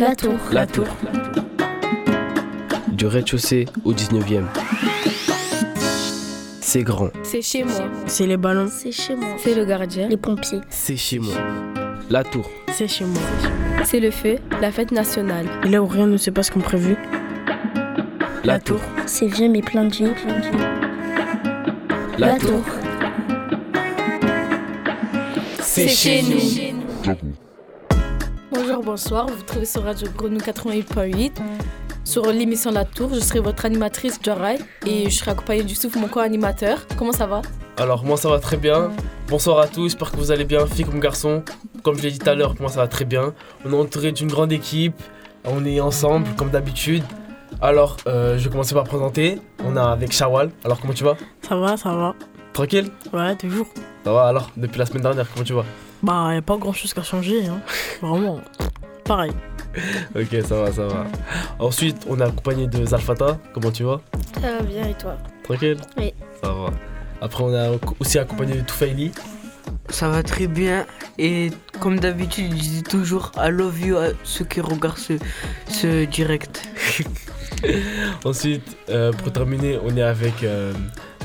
La tour. La tour. Du rez-de-chaussée au 19e. C'est grand. C'est chez moi. C'est les ballons. C'est chez moi. C'est le gardien. Les pompiers. C'est chez moi. La tour. C'est chez moi. C'est le feu, la fête nationale. Et là où rien ne se passe comme prévu. La tour. C'est vieux mais plein de vie. La tour. C'est chez nous. Bonsoir. Vous trouvez sur Radio Grenouille 88.8. Sur l'émission La Tour, je serai votre animatrice Jorai et je serai accompagnée du souffle mon co-animateur. Comment ça va? Alors moi ça va très bien. Bonsoir à tous, j'espère que vous allez bien, filles comme garçons. Comme je l'ai dit tout à l'heure, moi ça va très bien. On est entouré d'une grande équipe, on est ensemble comme d'habitude. Alors euh, je vais commencer par présenter. On a avec Shawal. Alors comment tu vas? Ça va, ça va. Tranquille? Ouais, toujours. Ça va alors Depuis la semaine dernière, comment tu vas? Bah, y a pas grand chose qu'à changer. Hein. Vraiment. Pareil. Ok, ça va, ça va. Ensuite, on est accompagné de Zalfata. Comment tu vas? Ça va bien et toi? Tranquille? Oui. Ça va. Après, on est aussi accompagné de Toufaili. Ça va très bien et comme d'habitude je dis toujours I love you à ceux qui regardent ce, ce direct. Ensuite, euh, pour terminer, on est avec euh,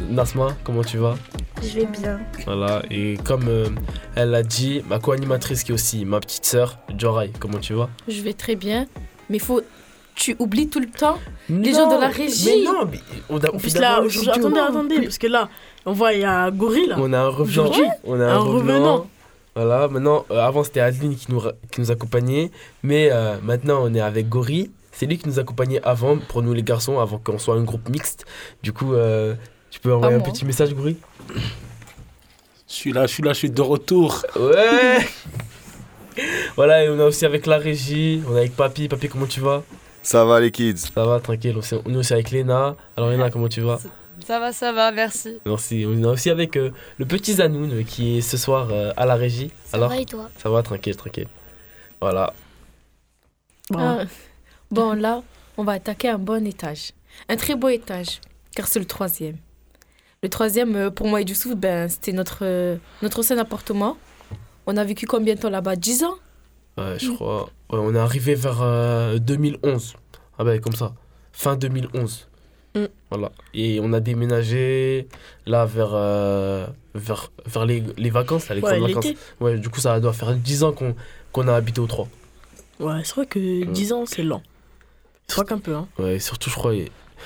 Nasma. Comment tu vas? Je vais bien. Voilà, et comme euh, elle l'a dit, ma co-animatrice qui est aussi ma petite sœur, Jorai, comment tu vas? Je vais très bien. Mais faut. Tu oublies tout le temps Les gens de la régie. Mais non, mais on a, En plus, là, aujourd'hui- attendez, attendez, parce que là, on voit, il y a Gorille. là. On a un revenant. On a un, un revenant. revenant. Voilà, maintenant, euh, avant c'était Adeline qui nous, ra- qui nous accompagnait, mais euh, maintenant on est avec Gori. C'est lui qui nous accompagnait avant, pour nous les garçons, avant qu'on soit un groupe mixte. Du coup, euh, tu peux envoyer un moi. petit message, Gori Je suis là, je suis là, je suis de retour. Ouais Voilà, et on a aussi avec la régie, on est avec Papy. Papy, comment tu vas? Ça va les kids Ça va, tranquille. On est- est aussi avec Léna. Alors, Léna, comment tu vas? Ça va, ça va, merci. Merci. On est aussi avec euh, le petit Zanoun euh, qui est ce soir euh, à la régie. Ça Alors, va et toi? Ça va, tranquille, tranquille. Voilà. Bon, Ah. Bon, là, on va attaquer un bon étage. Un très beau étage, car c'est le troisième. Le troisième, euh, pour moi et Youssouf, ben, c'était notre, euh, notre ancien appartement. On a vécu combien de temps là-bas? 10 ans? Ouais, je crois. ouais, on est arrivé vers euh, 2011. Ah ben, comme ça. Fin 2011. Mm. Voilà. Et on a déménagé là vers, euh, vers, vers les, les vacances, là, les ouais, vacances. Ouais, du coup, ça doit faire 10 ans qu'on qu'on a habité au 3. Ouais, c'est vrai que 10 ans, c'est lent. Je crois qu'un peu, hein. Ouais, surtout, je crois,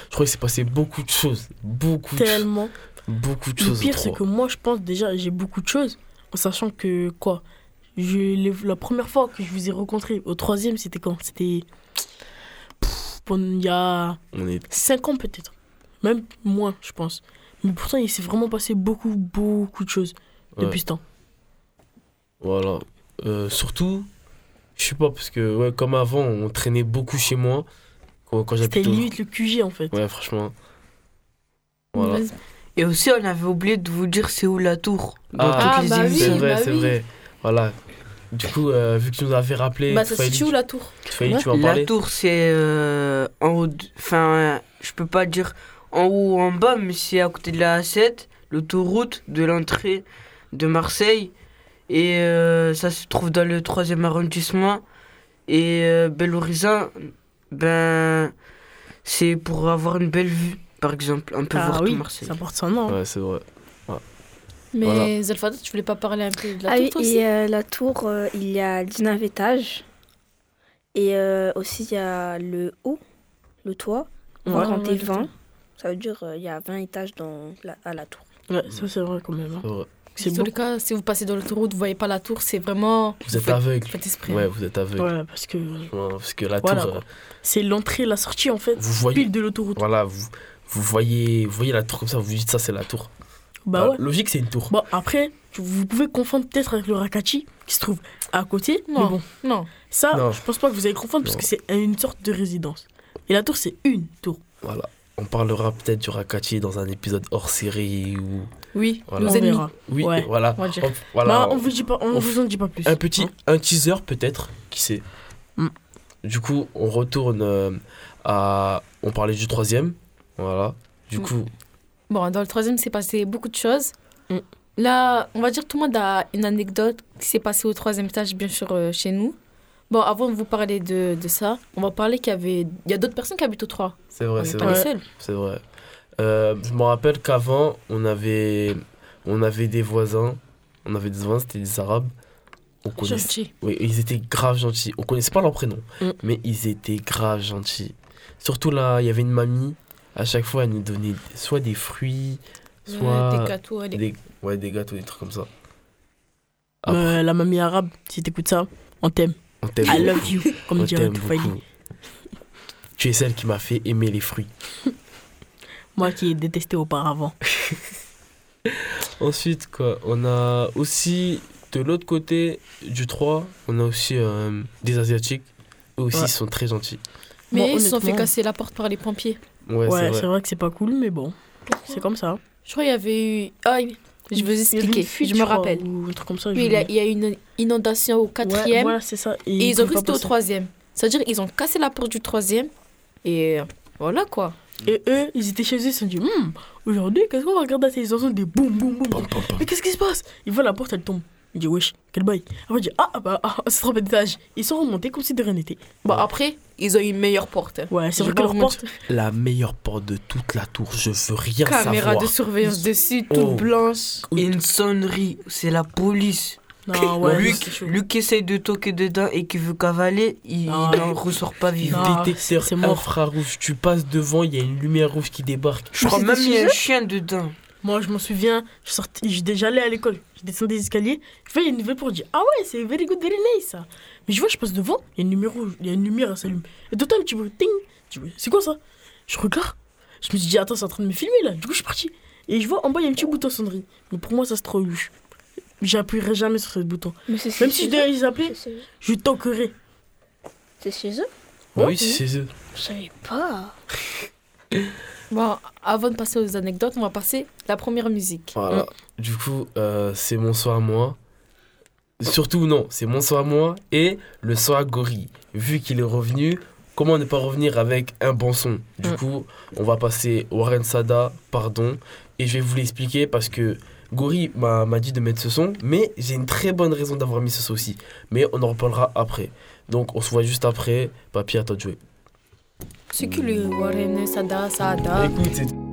je crois qu'il s'est passé beaucoup de choses. Beaucoup de, Tellement. beaucoup de Le choses. au pire, c'est 3. que moi, je pense déjà, j'ai beaucoup de choses. En sachant que, quoi je, La première fois que je vous ai rencontré, au troisième, c'était quand? C'était. Il y a On est 5 ans peut-être. Même moins, je pense. Mais pourtant, il s'est vraiment passé beaucoup, beaucoup de choses Ouais. depuis ce temps. Voilà. Euh, surtout, je sais pas, parce que ouais, comme avant, on traînait beaucoup chez moi. Quand, quand C'était limite le QG en fait. Ouais, franchement. Voilà. Et aussi on avait oublié de vous dire c'est où la tour? Dans Ah, toutes les bah oui, émissions. c'est vrai, bah c'est oui. vrai. Voilà. Du coup, euh, vu que tu nous avais rappelé, Bah, ça se situe où la tour? Faïli, tu vas en La tour c'est euh, en haut, enfin je peux pas dire en haut ou en bas mais c'est à côté de la A7, l'autoroute de l'entrée de Marseille et euh, ça se trouve dans le troisième arrondissement et euh, Bel Horizon, ben c'est pour avoir une belle vue par exemple, un peu Ah voir oui, tout Marseille. ça porte son nom. Ouais, c'est vrai. Mais Voilà. Tu voulais pas parler un peu de la Ah tour oui, toi aussi? et euh, la tour, euh, il y a 19 étages. Et euh, aussi, il y a le haut, le toit. On va Ouais, compter ouais, le 20. toit. Ça veut dire euh, il y a 20 étages dans la- à la tour. Ouais, ça c'est vrai quand même. hein. Beau. le cas, si vous passez dans l'autoroute, vous voyez pas la tour, c'est vraiment. Vous êtes faites- aveugle. Faites esprit. Ouais, vous êtes aveugle. Ouais, parce que Ouais, Parce que la Voilà, tour, euh, c'est l'entrée la sortie en fait, vous voyez. pile de l'autoroute. Voilà, vous, vous, voyez, vous voyez la tour comme ça, vous vous dites ça, c'est la tour. Bah Ah, ouais. Logique, c'est une tour. Bon, après, vous pouvez confondre peut-être avec le Rakati qui se trouve à côté. Non. Mais bon, Non. ça, Non. je pense pas que vous allez confondre parce que c'est une sorte de résidence. Et la tour, c'est une tour. Voilà. On parlera peut-être du Rakati dans un épisode hors série ou. Oui, Voilà. nos On ennemis. Oui, Ouais. voilà. On va dire. On- voilà. Bah, on vous dit pas, on, on vous en dit pas plus. Un petit Hein un teaser peut-être, qui sait. Mm. Du coup, on retourne euh, à. On parlait du troisième. Voilà. Du Mm. coup, Bon, dans le troisième, c'est passé beaucoup de choses. Mm. Là, on va dire tout le monde a une anecdote qui s'est passée au troisième étage, bien sûr, euh, chez nous. Bon, avant de vous parler de, de ça, on va parler qu'il y avait. Il y a d'autres personnes qui habitent au 3. C'est vrai, c'est vrai. C'est vrai. Euh, je me rappelle qu'avant, on avait, on avait des voisins. On avait des voisins, c'était des Arabes. On connaissait. Gentil. Oui, ils étaient grave gentils. On connaissait pas leur prénom, Mm. mais ils étaient grave gentils. Surtout là, il y avait une mamie. À chaque fois, elle nous donnait soit des fruits, soit Ouais, des gâteaux, des... des, ouais, des gâteaux, des trucs comme ça. Euh, la mamie arabe, si t'écoutes ça, on t'aime. on t'aime. I love you, comme dirait. Tu es celle qui m'a fait aimer les fruits. Moi qui ai détesté auparavant. Ensuite, quoi, on a aussi, de l'autre côté du 3, on a aussi euh, des Asiatiques. Eux aussi, Ouais. ils sont très gentils. Mais Bon, ils se sont fait casser la porte par les pompiers. Ouais, Ouais, c'est vrai. vrai. que c'est pas cool, mais bon, c'est comme ça. Je crois qu'il y avait eu. Ah, je vais vous expliquer. fuite, je me crois, rappelle. Ou un truc comme ça. Oui, il y, a, oublié. il y a eu une inondation au Ouais, quatrième. voilà, c'est ça. et ils ont resté au troisième. C'est-à-dire ils ont cassé la porte du troisième. Et voilà quoi. Et eux, ils étaient chez eux, ils se sont dit, Hum, aujourd'hui, qu'est-ce qu'on va regarder à ces enfants des boum boum boum. Mais qu'est-ce qui se passe? Ils voient la porte, elle tombe. Ils disent, wesh, quel bail. Après, ils disent, ah, ah, bah, ah, c'est trop d'étage. Ils sont remontés comme si de rien n'était. Bon, après, ils ont eu une meilleure porte. Ouais, c'est vrai que leur porte. La meilleure porte de toute la tour, je veux rien Caméra savoir. de surveillance dessus, toute Oh. blanche. Une sonnerie, c'est la police. Non, ouais, Luc. Luc qui essaye de toquer dedans et qui veut cavaler, il n'en ressort pas vivant. Détecteur c'est mort. infrarouge, tu passes devant, il y a une lumière rouge qui débarque. Je crois même des il y a un chien dedans. Moi, je m'en souviens, je sortais, j'étais déjà allé à l'école. Je descendais des escaliers. Je fais une nouvelle pour dire Ah ouais, c'est very good, very nice ça. Mais je vois, je passe devant, il y a une lumière rouge, il y a une lumière, elle s'allume. Et un petit bruit, ting. Je dis, C'est quoi ça? Je regarde. Je me suis dit Attends, c'est en train de me filmer là. Du coup, je suis parti. Et je vois en bas, il y a un petit bouton sonnerie. Mais pour moi, ça se trouve louche. J'appuierai jamais sur ce bouton. Mais Même si je devais les appeler, je toquerai. C'est chez eux oui, c'est chez eux. Je savais pas. Bon, avant de passer aux anecdotes, on va passer la première musique. Voilà. Du coup, euh, c'est mon soir à moi. Surtout, non, c'est mon soir à moi et le soir à Gorille. Vu qu'il est revenu, comment ne pas revenir avec un bon son? Du Mm. coup, on va passer Warren Sada, pardon. Et je vais vous l'expliquer parce que Gorille m'a dit de mettre ce son, mais j'ai une très bonne raison d'avoir mis ce son aussi. Mais on en reparlera après. Donc, on se voit juste après. Papy, à toi de jouer. C'est qui le Warren Sada Sada Écoute,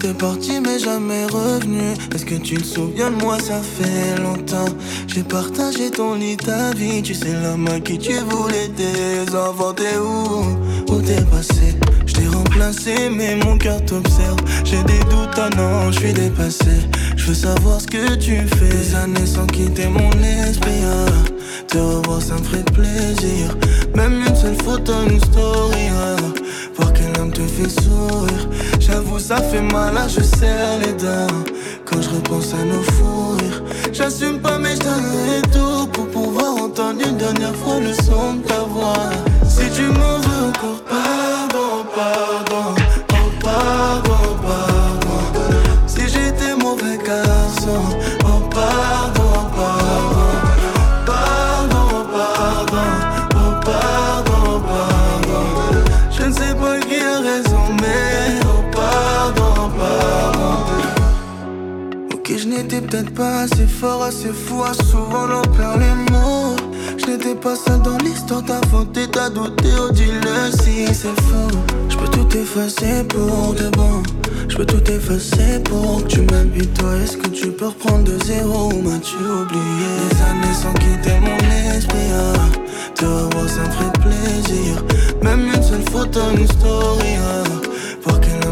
T'es parti mais jamais revenu. Est-ce que tu te souviens de moi? Ça fait longtemps. J'ai partagé ton lit, ta vie. Tu sais l'homme à qui tu voulais T'es où Où t'es passé? Je t'ai remplacé mais mon cœur t'observe. J'ai des doutes, ah non je suis dépassé. Je veux savoir ce que tu fais. Des années sans quitter mon esprit ah. Te revoir ça me ferait plaisir. Même une seule photo, une story ah. Voir quel homme te fait sourire. J'avoue ça fait mal, là je serre les dents. Quand je repense à nos fous rires. J'assume pas mais je donnerai tout Pour pouvoir entendre une dernière fois le son de ta voix. Si tu m'en veux encore pardon, pardon, n'étais peut-être pas assez fort, assez fou, à souvent l'on perd les mots. Je n'étais pas seul dans l'histoire, t'as fauté, t'as douté, oh dis-le si c'est faux. Je peux tout effacer pour de bon. Je peux tout effacer pour que tu m'habites, toi. Est-ce que tu peux reprendre de zéro ou m'as-tu oublié? Des années sans quitter mon esprit, ah. Te revoir, ça me ferait plaisir. Même une seule photo, une story, ah.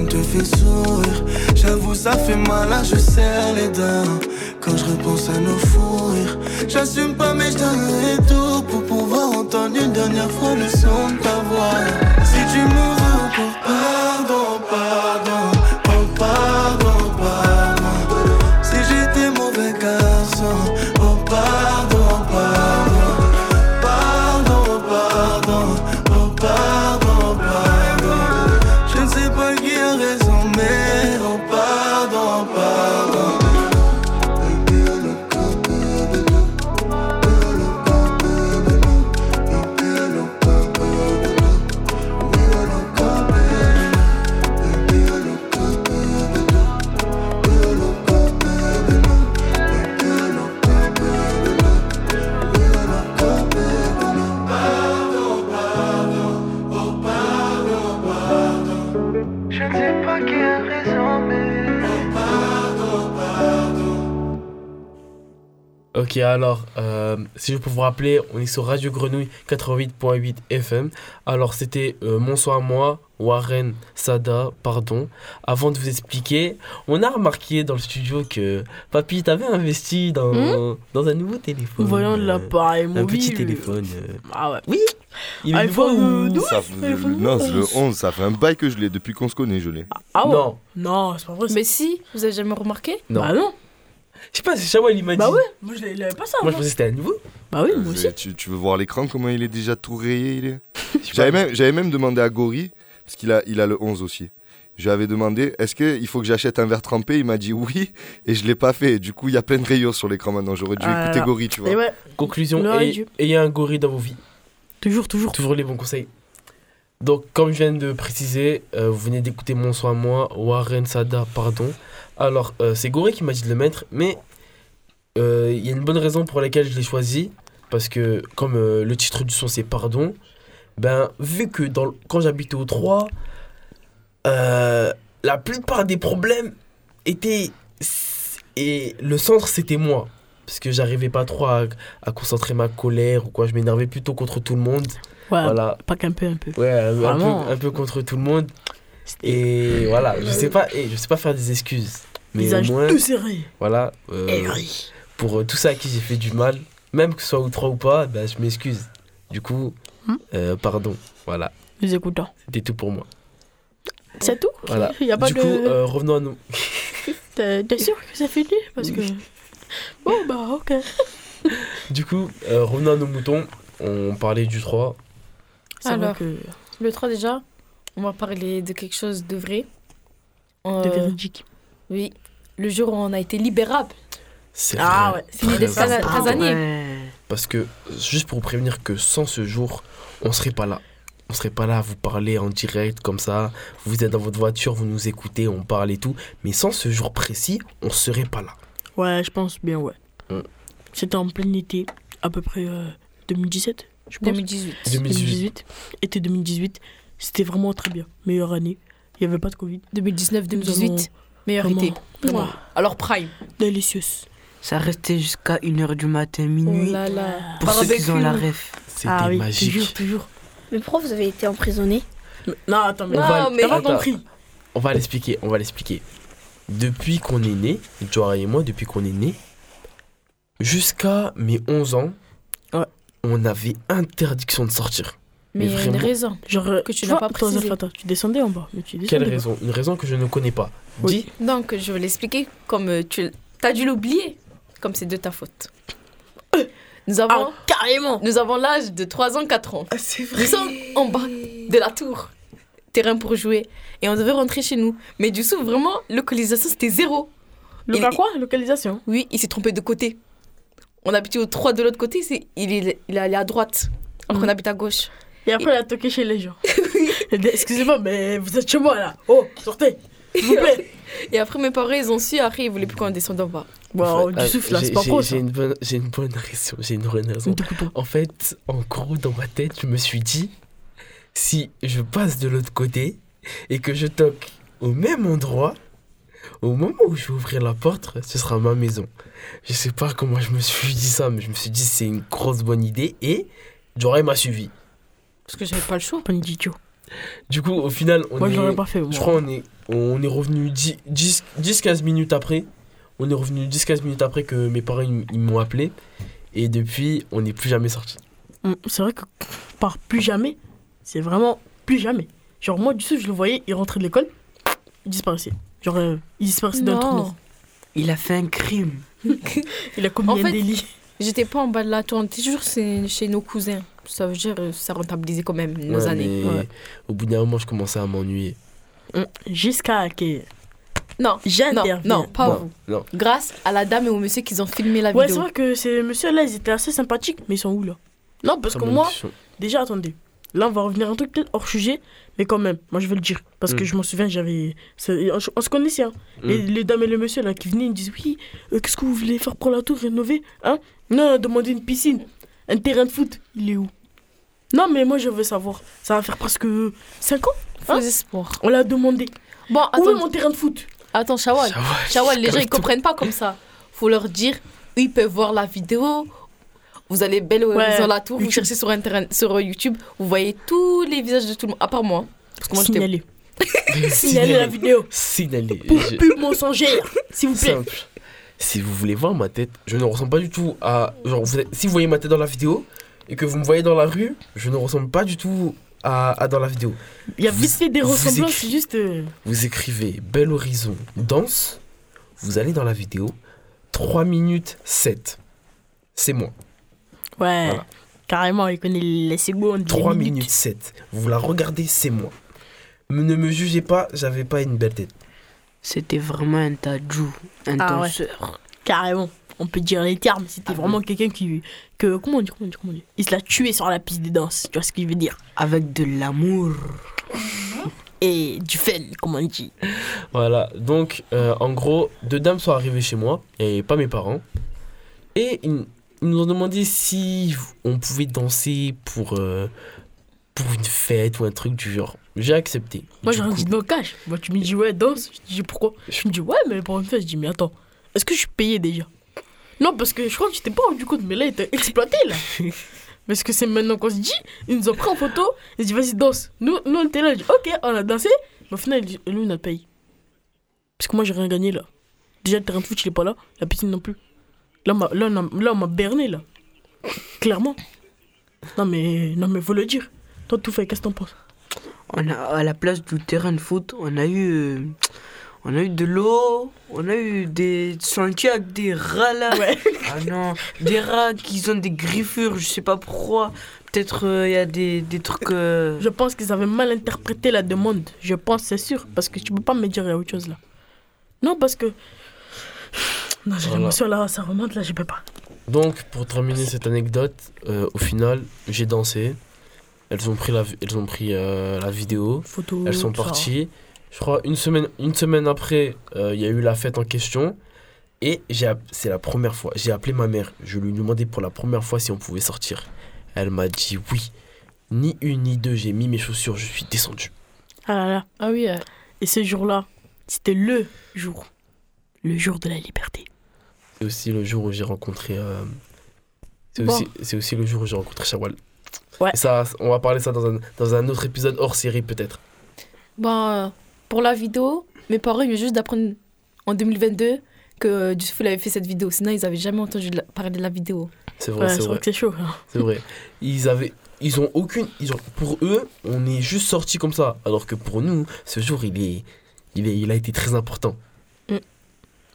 Te fait sourire. J'avoue ça fait mal, là je serre les dents. Quand je repense à nos fous J'assume pas mais je donnerai tout Pour pouvoir entendre une dernière fois le son de ta voix. Si tu m'en veux encore pardon, pardon alors, euh, si je peux vous rappeler, on est sur Radio Grenouille 88.8 FM. Alors, c'était euh, Mon soir à moi, Warren Sada, pardon. Avant de vous expliquer, on a remarqué dans le studio que Papy, t'avais investi dans, dans un nouveau téléphone. Voyons euh, l'appareil Un mobile. petit téléphone. euh, Ah ouais. Oui Il est iPhone nouveau ou- 12 Ça fait- téléphone non, c'est le 11. 11, ça fait un bail que je l'ai depuis qu'on se connaît, je l'ai. Ah ouais Non, Non, c'est pas vrai. Mais si, vous avez jamais remarqué? Non. Bah non. Je sais pas, c'est Shawal, il m'a dit. Bah ouais. Moi, je avait pas ça. Moi, je pensais que c'était un nouveau. Bah oui, moi aussi. Euh, Tu, tu veux voir l'écran, comment il est déjà tout rayé il est? J'avais même, j'avais même demandé à Gori, parce qu'il a, il a le 11 aussi. Je lui avais demandé, est-ce qu'il faut que j'achète un verre trempé? Il m'a dit oui, et je l'ai pas fait. Du coup, il y a plein de rayures sur l'écran maintenant. J'aurais dû Ah écouter là. Gori, tu vois. Et ouais, Conclusion, Le ayez, radio. ayez un gorille dans vos vies. toujours, toujours. Toujours les bons conseils. Donc, comme je viens de préciser, euh, vous venez d'écouter Mon soin à moi, Warren Sada, pardon. Alors, euh, c'est Goré qui m'a dit de le mettre, mais euh, il y a une bonne raison pour laquelle je l'ai choisi. Parce que, comme euh, le titre du son c'est Pardon, ben, vu que dans, quand j'habitais au 3, euh, la plupart des problèmes étaient. Et le centre, c'était moi. Parce que j'arrivais pas trop à, à concentrer ma colère ou quoi. Je m'énervais plutôt contre tout le monde. Ouais, Voilà. pas qu'un peu, un peu. Ouais, un, peu, un peu contre tout le monde. Et voilà, je sais pas, et je sais pas faire des excuses. Mais Visage au moins, tout serré. voilà, euh, Aigri. pour euh, ceux à qui j'ai fait du mal, même que ce soit ou trois ou pas, bah, je m'excuse. Du coup, Hmm. euh, pardon. Voilà, Les écoutants. c'était tout pour moi. C'est tout? Voilà. Il y a pas du de. coup, euh, revenons à nous. T'es sûr que c'est fini? Parce que. Bon, bah, ok. Du coup, euh, revenons à nos moutons. On parlait du 3. C'est vrai Alors. que. Le 3 déjà, on va parler de quelque chose de vrai. Euh, De véridique. Oui, le jour où on a été libérable. C'est Ah ouais. Fini casa- casanier. Ouais. Parce que, juste pour vous prévenir que sans ce jour, on serait pas là. On serait pas là à vous parler en direct comme ça. Vous êtes dans votre voiture, vous nous écoutez, on parle et tout. Mais sans ce jour précis, on serait pas là. Ouais, je pense bien, ouais. Hmm. C'était en plein été, à peu près euh, 2017, je pense. 2018. 2018. Été 2018. C'était vraiment très bien. Meilleure année. Il n'y avait pas de Covid. 2019-2018, meilleur été. Vraiment. Alors prime. Délicieuse. Ça restait jusqu'à 1h du matin, minuit. Oh là là. pour ceux qui ont la ref. C'était Ah oui, magique. toujours, toujours. Mais pourquoi vous avez été emprisonné Non, attends, mais. On va- mais- Attends. compris. On va l'expliquer, on va l'expliquer. Depuis qu'on est né, Joara et moi, depuis qu'on est né, jusqu'à mes 11 ans, Ouais. on avait interdiction de sortir. Mais Mais il y a une vraiment. raison. Genre, euh, Que tu n'as vois, pas précisé. tu descendais en bas. Mais tu descendais Quelle raison? Une raison que je ne connais pas. Oui. Dis, Donc, je vais l'expliquer comme euh, tu as dû l'oublier, comme c'est de ta faute. Nous avons, Ah, carrément nous avons l'âge de 3 ans, 4 ans. c'est Nous sommes en bas de la tour, terrain pour jouer, et on devait rentrer chez nous. Mais du coup, vraiment, localisation, c'était zéro. Le Il- cas quoi? Localisation? Oui, il s'est trompé de côté. On habitait au 3 de l'autre côté, c'est, il, est, il est allé à droite, alors qu'on Mhm. habite à gauche. Et après, il a toqué chez les gens. Excusez-moi, mais vous êtes chez moi là. Oh, sortez, s'il vous plaît. Et après, mes parents, ils ont su, après, ils voulaient plus qu'on descende en bas. Bon, du souffle là, c'est pas j'ai- pro J'ai une, bonne- j'ai une bonne raison. J'ai une bonne raison. En fait, en gros, dans ma tête, je me suis dit, si je passe de l'autre côté et que je toque au même endroit, au moment où je vais ouvrir la porte, ce sera ma maison. Je sais pas comment je me suis dit ça, mais je me suis dit c'est une grosse bonne idée et Joray m'a suivi. Parce que j'avais pas le choix. Pas une idiot. Du coup, au final, on Moi, est, pas fait. Moi. je crois on est, on est revenu 10-15 minutes après. On est revenu 10-15 minutes après que mes parents ils, m'ont appelé. Et depuis, on n'est plus jamais sorti. C'est vrai que par plus jamais, c'est vraiment plus jamais. Genre, moi, du coup, je le voyais, il rentrait de l'école, il disparaissait. Genre, euh, il disparaissait d'un trou. Noir. Il a fait un crime. Il a commis En un fait- délit. J'étais pas en bas de la tour, on était toujours chez nos cousins. Ça veut dire, euh, ça rentabilisait quand même nos Ouais, années. Ouais. Au bout d'un moment, je commençais à m'ennuyer. Hum, Jusqu'à que Non, non, j'interviens. non, pas Non, vous. non. Grâce à la dame et au monsieur qui ont filmé la Ouais, c'est vidéo. vrai que ces messieurs-là, ils étaient assez sympathiques, mais ils sont où là? Non, parce que moi, question. déjà, attendez. Là, on va revenir à un truc peut-être hors sujet, mais quand même, moi je veux le dire. Parce que Mm. je m'en souviens, j'avais. On, on se connaissait, hein. Les, Mm. les dames et les messieurs là qui venaient, ils me disent Oui, euh, qu'est-ce que vous voulez faire pour la tour rénover Hein? Non, demander une piscine, un terrain de foot, il est où? Non, mais moi je veux savoir. Ça va faire presque 5 ans Faux Hein espoir. On l'a demandé. Bon, Où est attends, mon terrain de foot? Attends, Shawal. Shawal, les gens, ils comprennent pas comme ça. Faut leur dire, ils peuvent voir la vidéo. Vous allez belle Ouais, horizon la tour, vous cherchez sur internet, sur YouTube, vous voyez tous les visages de tout le monde, à part moi. Parce que moi, Signalez. Signalez la vidéo. Signalez. Pour Je- pub mensongère, s'il vous plaît. Simple. Si vous voulez voir ma tête, je ne ressemble pas du tout à. Genre, vous êtes- si vous voyez ma tête dans la vidéo et que vous me voyez dans la rue, je ne ressemble pas du tout à, à dans la vidéo. Il y a vite fait des ressemblances, c'est juste. euh, Vous écrivez Bel Horizon danse, vous allez dans la vidéo, 3 minutes 7. C'est moi. Ouais. Voilà. Carrément, il connaît les secondes. les 3 minutes 7. Vous la regardez, c'est moi. Ne me jugez pas, j'avais pas une belle tête. C'était vraiment un tajou, un Ah ouais. danseur. Carrément. On peut dire les termes. C'était vraiment quelqu'un qui. Que, comment on dit, comment on dit, comment on dit Il se l'a tué sur la piste de danse. Tu vois ce que je veux dire Avec de l'amour. Et du fun, comme on dit. Voilà, donc euh, en gros, deux dames sont arrivées chez moi, et pas mes parents. Et ils, ils nous ont demandé si on pouvait danser pour, euh, pour une fête ou un truc du genre. J'ai accepté. Moi, j'ai dit non, cash. Moi, tu me dis, ouais, danse. Je dis pourquoi? Je me dis, ouais, mais pour une fête, je dis, mais attends, est-ce que je suis payé déjà? Non, parce que je crois que je t'ai pas rendu compte, mais là, il t'a exploité, là. parce que c'est maintenant qu'on se dit, ils nous ont pris en photo, ils se dit, vas-y, danse. Nous, nous on était là, je dis, ok, on a dansé, mais au final, dit, lui, il a payé. Parce que moi, j'ai rien gagné, là. Déjà, le terrain de foot, il est pas là, la piscine non plus. Là, on m'a- là, on là, on m'a berné, là. Clairement. Non, mais, non, mais faut le dire. Toi, tout fait, qu'est-ce que t'en penses? On a, à la place du terrain de foot, on a eu, euh, on a eu de l'eau, on a eu des sentiers avec des rats là. Ah non, des rats qui ont des griffures, je sais pas pourquoi. Peut-être il y a des, des trucs. euh, Je pense qu'ils avaient mal interprété la demande. Je pense, c'est sûr. Parce que tu peux pas me dire il y a autre chose là. Non, parce que. Non, j'ai Voilà. l'émotion là, ça remonte là, je peux pas. Donc, pour terminer cette anecdote, euh, au final, j'ai dansé. Elles ont pris la, elles ont pris, euh, la vidéo. Photo. Elles sont ça. Je crois une semaine, une semaine après, euh, il y a eu la fête en question. Et c'est la première fois. J'ai appelé ma mère. Je lui ai demandé pour la première fois si on pouvait sortir. Elle m'a dit oui. Ni une ni deux. J'ai mis mes chaussures. Je suis descendu. Ah là là. Ah oui, euh, Et ce jour-là, c'était le jour. Le jour de la liberté. C'est aussi le jour où j'ai rencontré. euh, C'est Bon. aussi, le jour où j'ai rencontré Shawal. Ouais. Et ça, on va parler ça dans un, dans un autre épisode hors série peut-être. euh, pour la vidéo, mes parents ils viennent juste d'apprendre en 2022 que euh, Dusfoul avait fait cette vidéo. Sinon, ils avaient jamais entendu de la- parler de la vidéo. C'est vrai, Ouais, c'est vrai c'est chaud. hein. C'est vrai. Ils avaient. Ils ont aucune. Ils ont, pour eux, on est juste sorti comme ça. Alors que pour nous, ce jour, il est. Il, est, il a été très important.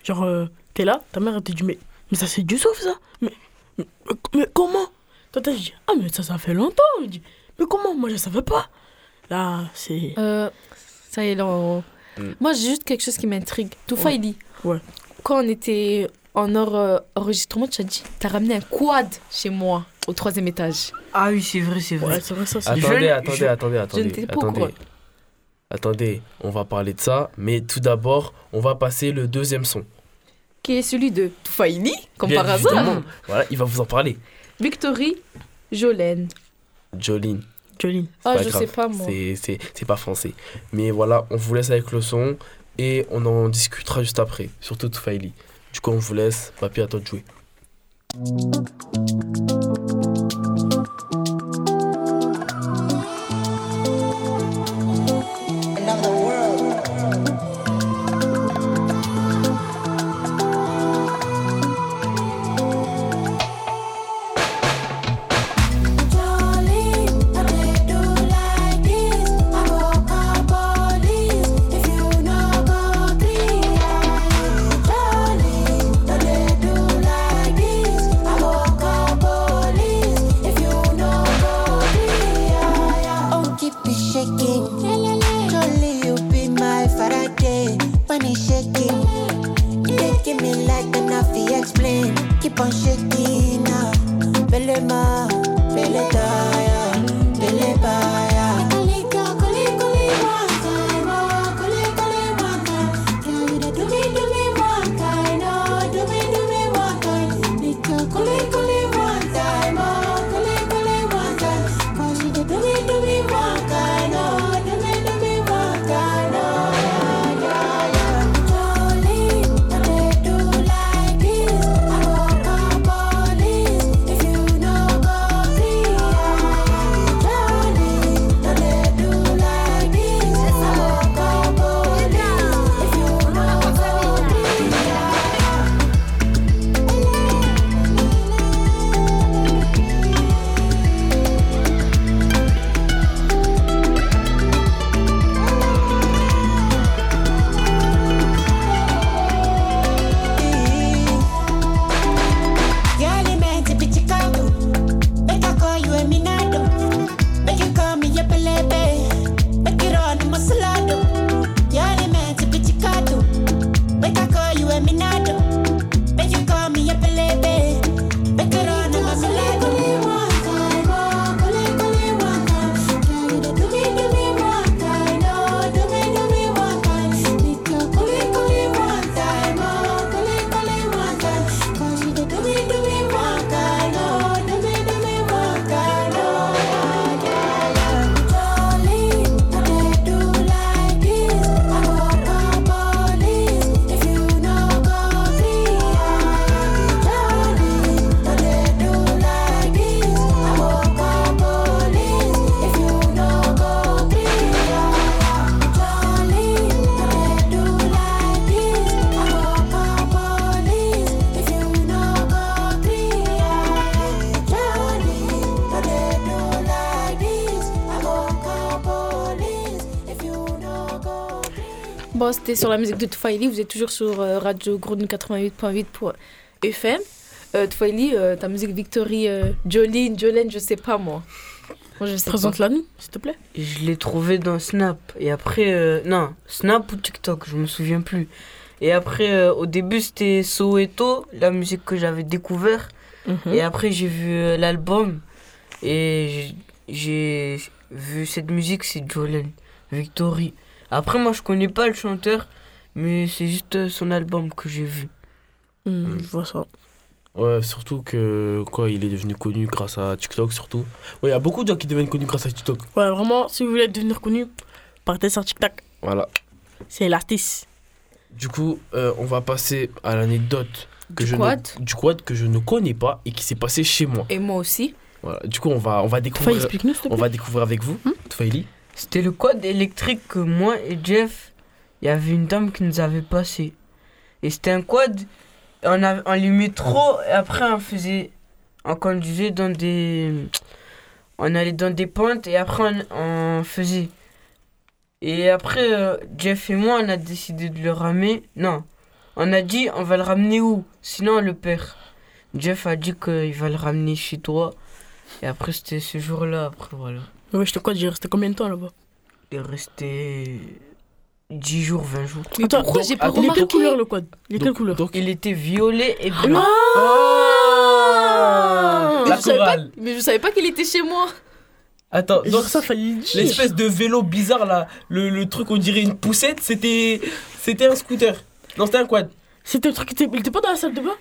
Genre, euh, t'es là, ta mère elle te dit, mais, mais ça c'est du sauf ça mais, mais, mais comment? Toi t'as dit, ah mais ça ça fait longtemps. Dit, mais comment? Moi je savais pas. Là, c'est. Euh, ça y est, là, on- Mm. Moi, j'ai juste quelque chose qui m'intrigue. Toufa, Ouais. il dit Ouais. Quand on était en hors euh, enregistrement, tu as dit T'as ramené un quad chez moi, au troisième étage. Ah oui, c'est vrai, c'est vrai. Ouais, vrai ça. Attendez, Je- attendez, je- attendez, attendez. n'étais pas attendez. Attendez, on va parler de ça. Mais tout d'abord, on va passer le deuxième son. Qui est celui de Toufa Ili, comme Bien par hasard. Voilà, il va vous en parler. Victory Jolène. Jolene. Ah, pas je grave. sais pas, moi. C'est- C'est c'est pas français. Mais voilà, on vous laisse avec le son. Et on en discutera juste après. Surtout Toufaili. Du coup, on vous laisse. Papy, à toi de jouer. up on shaky C'était sur la musique de Tfaili. Vous êtes toujours sur euh, Radio Grenouille 88.8 pour FM. Euh, euh, ta musique Victory, euh, Jolene, Jolene, je sais pas moi. Moi, je sais Présente-la nous, s'il te plaît. Je l'ai trouvé dans Snap. Et après, euh, non, Snap ou TikTok, je me souviens plus. Et après, euh, au début, c'était Soweto, la musique que j'avais découvert. Mhm. Et après, j'ai vu euh, l'album. Et j'ai j'ai vu cette musique, c'est Jolene, Victory. Après, moi, je connais pas le chanteur, mais c'est juste euh, son album que j'ai vu. Hmm, je vois ça. Ouais, surtout que quoi, il est devenu connu grâce à TikTok, surtout. Ouais, il y a beaucoup de gens qui deviennent connus grâce à TikTok. Ouais, vraiment, si vous voulez devenir connu, partez sur TikTok. Voilà. C'est l'artiste. Du coup, euh, on va passer à l'anecdote que Du je quad. ne, du quad que je ne connais pas et qui s'est passé chez moi. Et moi aussi. Voilà. Du coup, on va, on va Enfin, découvrir. explique-nous, s'il te On va découvrir avec vous, Tfaili. C'était le code électrique que moi et Jeff, il y avait une dame qui nous avait passé. Et c'était un quad, on, a, on allumait trop, et après on faisait, on conduisait dans des, on allait dans des pentes, et après on, on faisait. Et après, euh, Jeff et moi, on a décidé de le ramener. Non, on a dit, on va le ramener où? Sinon, on le perd. Jeff a dit qu'il va le ramener chez toi. Et après, c'était ce jour-là, après, voilà. Ouais, je te quoi, j'ai resté combien de temps là-bas? Il est resté 10 jours, 20 jours. Mais Attends, pourquoi j'ai pas attends, Il est quelle remarqué couleur le quad? Il est quelle Donc- couleur? donc- Il était violet et blanc. Ah Mais je savais pas- chorale. Mais je savais pas qu'il était chez moi. Attends, donc ça, fallait dire. l'espèce de vélo bizarre là, le, le truc on dirait une poussette, c'était c'était un scooter. Non, c'était un quad. C'était le truc qui était. Il était pas dans la salle de bain?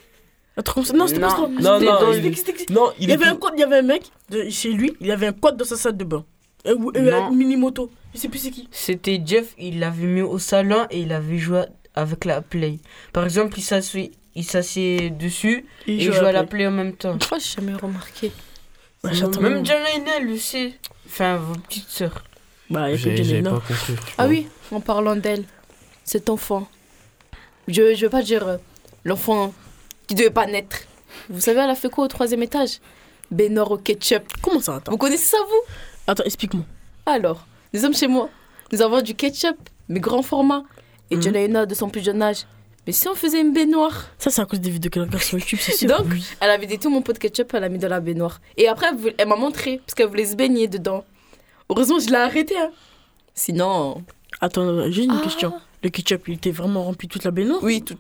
Non, c'était pas Non. ça. Non, non, il- Non, Il il, y avait un code, il y avait un mec de, chez lui, il avait un code dans sa salle de bain. Euh, euh, mini moto. Je sais plus c'est qui. C'était Jeff, il l'avait mis au salon et il avait joué avec la Play. Par exemple, il s'assied, il s'assied dessus et il jouait à la Play en même temps. Pourquoi j'ai jamais remarqué Bah. Même Janaina le sait. Enfin, vos petites sœurs. Bah, il que J'ai- pas compris. Ah oui, en parlant d'elle, cet enfant. Je, je veux pas dire euh, l'enfant qui devait pas naître. Vous savez, elle a fait quoi au troisième étage? Bénor au ketchup. Comment ça, attends? Vous connaissez ça, vous? Attends, explique-moi. Alors, nous sommes chez moi. Nous avons du ketchup, mais grand format. Et Mhm. Janaina de son plus jeune âge. Mais si on faisait une baignoire? Ça, c'est à cause des vidéos qu'elle regarde sur YouTube, c'est sûr. Donc, elle avait dit tout mon pot de ketchup, elle a mis dans la baignoire. Et après, elle, voulait- elle m'a montré, parce qu'elle voulait se baigner dedans. Heureusement, je l'ai arrêté. Hein. Sinon. Attends, j'ai une Ah. question. Le ketchup, il était vraiment rempli toute la baignoire? Oui, tout.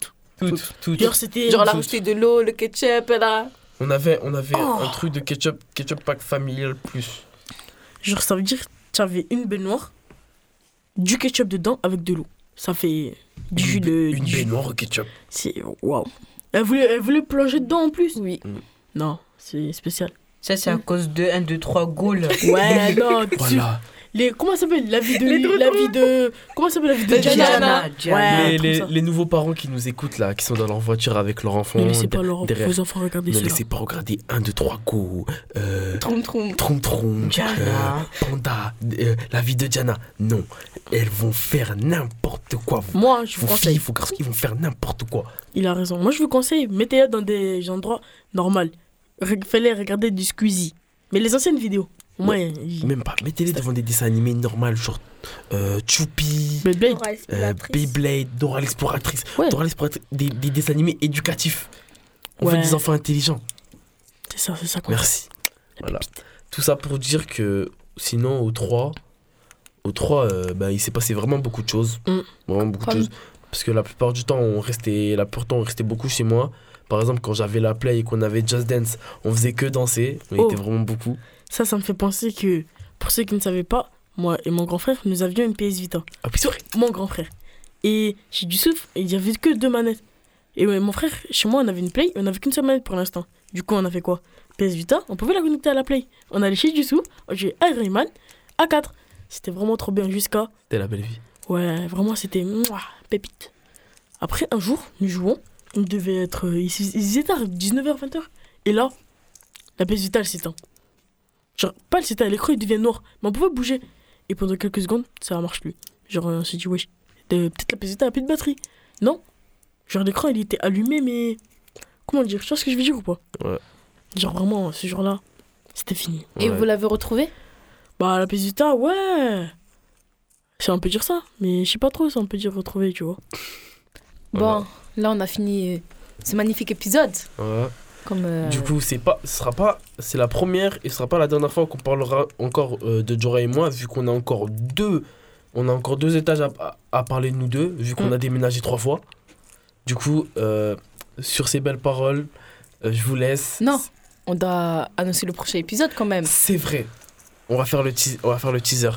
Tout, tout. Genre, c'était. Genre, elle a tout. rajouté de l'eau, le ketchup, a. On avait, on avait Oh. un truc de ketchup, ketchup pack familial plus. Genre, ça veut dire que tu avais une baignoire, du ketchup dedans avec de l'eau. Ça fait du jus Une, de. une du jus- baignoire au ketchup. C'est. Waouh. Elle voulait, elle voulait plonger dedans en plus Oui. Non, c'est spécial. Ça, c'est à cause de 1, 2, 3 goals. Ouais, non, tu- Voilà. Les, comment ça s'appelle La vie de. Les La vie de. Comment s'appelle la vie de Diana Diana. Ouais, les, les, nouveaux parents qui nous écoutent là, qui sont dans leur voiture avec leur enfant. Ne laissez pas leur, derrière. vos enfants regarder Ne laissez pas regarder 1, 2, 3 go, euh, Troum, troum. Trom Trom, Diana. euh, Panda, euh, la vie de Diana. Non, elles vont faire n'importe quoi. Vous, Moi, je vous vos filles, conseille. vos garçons, ils vont faire n'importe quoi. Il a raison. Moi, je vous conseille, mettez-les dans des endroits normaux. Re- Faites-les regarder du Squeezie. Mais les anciennes vidéos. Il- Même pas, mettez-les devant des dessins animés normaux, genre euh, Choupi, Beyblade. euh, Beyblade, Dora l'exploratrice. Ouais. Dora l'exploratrice, des, des dessins animés éducatifs. On Ouais. fait des enfants intelligents. C'est ça, c'est ça. qu'on Merci. Voilà. Tout ça pour dire que sinon, au 3, au 3 euh, bah, il s'est passé vraiment beaucoup de choses. Mm. Vraiment beaucoup de choses. Parce que la plupart du temps, on restait, la plupart du temps, on restait beaucoup chez moi. Par exemple, quand j'avais la play et qu'on avait Just Dance, on faisait que danser. On Oh. était vraiment beaucoup. Ça, ça me fait penser que, pour ceux qui ne savaient pas, moi et mon grand frère, nous avions une PS Vita. Ah, vrai. Mon grand frère. Et chez Youssouf, il n'y avait que deux manettes. Et ouais, mon frère, chez moi, on avait une Play, on n'avait qu'une seule manette pour l'instant. Du coup, on a fait quoi? PS Vita, on pouvait la connecter à la Play. On allait chez Youssouf, on jouait Iron Man à 4. C'était vraiment trop bien jusqu'à. C'était la belle vie. Ouais, vraiment, c'était pépite. Après, un jour, nous jouons. Il devait être. Ils ils étaient à 19h, 20h. Et là, la PS Vita, elle s'éteint. Genre, pas elle s'éteint, l'écran il devient noir. Mais on pouvait bouger. Et pendant quelques secondes, ça ne marche plus. Genre, on s'est dit, wesh, peut-être la PS a plus de batterie. Non. Genre, l'écran il était allumé, mais. Comment dire Tu vois ce que je veux dire ou pas? Ouais. Genre, vraiment, ce jour-là, c'était fini. Et Ouais. vous l'avez retrouvé? Bah, la PS Vita, ouais. Si on peut dire ça, mais je sais pas trop si on peut dire retrouver, tu vois. Bon, là, on a fini euh, ce magnifique épisode. Ouais. Comme, euh, Du coup, c'est pas, ce sera pas, c'est la première et ce sera pas la dernière fois qu'on parlera encore euh, de Jorah et moi, vu qu'on a encore deux, on a encore deux étages à, à- à parler de nous deux, vu qu'on Mm. a déménagé trois fois. Du coup, euh, sur ces belles paroles, je vous laisse. Non, on doit annoncer le prochain épisode quand même. C'est vrai. On va faire le, on va faire le teaser.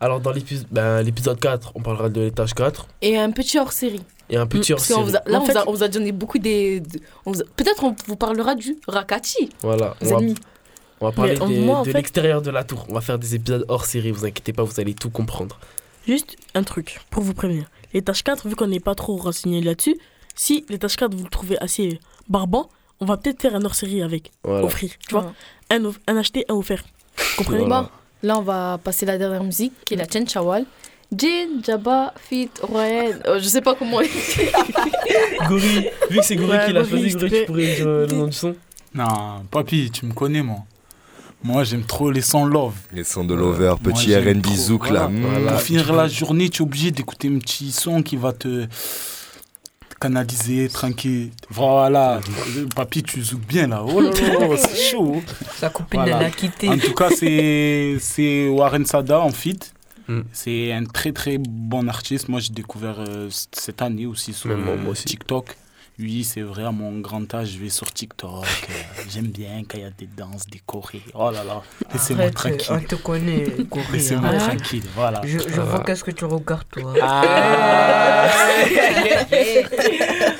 Alors, dans l'épisode ben, l'épisode 4, on parlera de l'étage 4 Et un petit hors-série. Et un petit hors a- Là, on, fait- vous a, on vous a donné beaucoup des. de- a- Peut-être on vous parlera du Rakati. Voilà. On va, on parler Mais, des- moi, en de fait- l'extérieur de la tour. On va faire des épisodes hors série, vous inquiétez pas, vous allez tout comprendre. Juste un truc pour vous prévenir. L'étage 4, vu qu'on n'est pas trop renseigné là-dessus, si l'étage 4 vous le trouvez assez barbant, on va peut-être faire un hors-série avec. Voilà. Offrir, tu vois. Un, un acheté, un offert. Comprenez? Voilà. Bon, là, on va passer la dernière musique qui est la Chen Chawal. Jin, Jabba, Fit, Royan. Euh, je sais pas comment. Gori, vu que c'est Gori Ouais, qui l'a choisi, s'il te Gori, plaît. tu pourrais dire euh, le nom du son Non, papy, tu me connais, moi. Moi, j'aime trop les sons love. Les sons de Lover, Moi, petit RB zouk là. voilà. mm. Voilà. Pour finir la journée, tu es obligé d'écouter un petit son qui va te canaliser, tranquille. Voilà. Papy, tu zouk bien là. Oh là là, c'est chaud. Sa copine, Voilà. elle a quitté. En tout cas, c'est c'est Warren Sada en feat. Mm. C'est un très très bon artiste. Moi, j'ai découvert euh, cette année aussi sur moi, euh, moi aussi. TikTok. Oui, c'est vrai, à mon grand âge, je vais sur TikTok. euh, J'aime bien quand il y a des danses, des chorés. Oh là là, laissez-moi tranquille. On te connaît, Corée, Laissez-moi hein. tranquille, voilà. Je, je vois qu'est-ce que tu regardes, toi. Ah.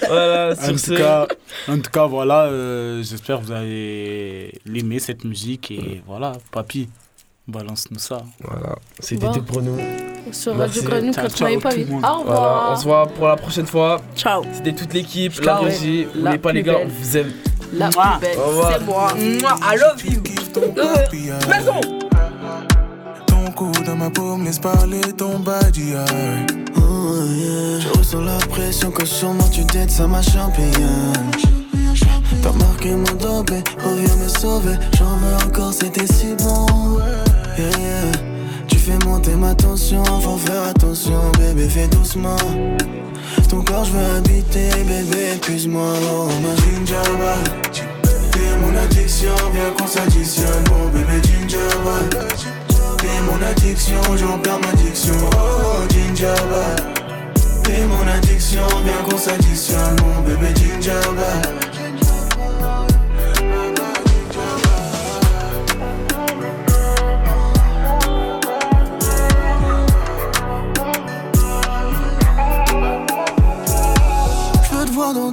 Voilà, en, sur tout ce. cas, en tout cas, voilà, euh, j'espère que vous allez l'aimer cette musique. Et voilà, papy, balance-nous ça. Voilà, c'était Bon. tout pour nous. Sur. Radio Grenouille Ciao, 88 ciao, pas monde. Au revoir. Voilà, on se voit pour la prochaine fois. Ciao. C'était toute l'équipe, la régie. N'oubliez pas les gars, belle. on vous aime. La Mouah. plus belle, c'est moi. Moi, I love you. Maison Ton cou dans ma paume laisse parler ton body. Oh Je ressens la pression que sûrement tu t'aides ça ma championne T'as marqué mon dobé, reviens me sauver J'en veux encore c'était si bon Yeah. Yeah Tu fais monter ma tension, faut faire attention bébé fais doucement. Ton corps je veux habiter bébé épuise-moi. Oh ma gingerba T'es mon addiction, bien qu'on s'additionne Mon bébé gingerba T'es mon addiction, j'en perds ma diction. Oh gingerba T'es mon addiction, bien qu'on s'additionne Mon bébé gingerba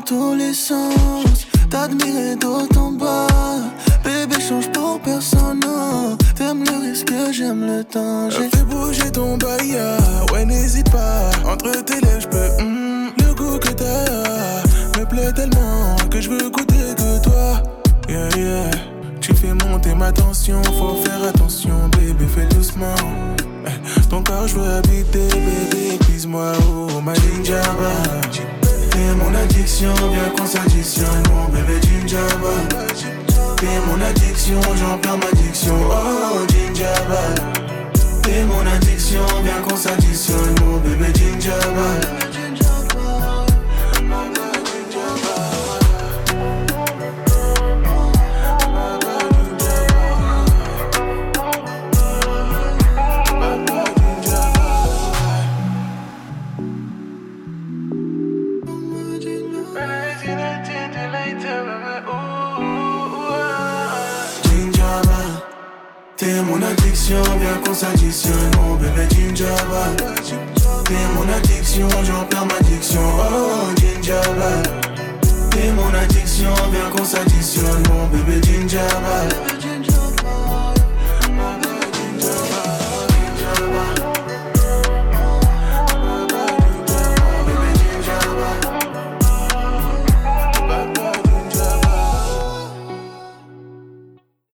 tous les sens, t'admirer d'autant bas. Bébé, change pour personne, non. T'aimes le risque, j'aime le temps. J'ai fait bouger ton baïa, ouais, n'hésite pas. Entre tes lèvres, je peux, hum, le goût que t'as me plaît tellement que je veux goûter que toi. Yeah, yeah. Tu fais monter ma tension, faut faire attention, bébé, fais doucement. Eh, Ton corps, je veux habiter, bébé, épuise-moi, oh, ma gingerba. T'es mon addiction, bien qu'on s'additionne, mon bébé gingerba. T'es mon addiction, j'en perds ma diction, oh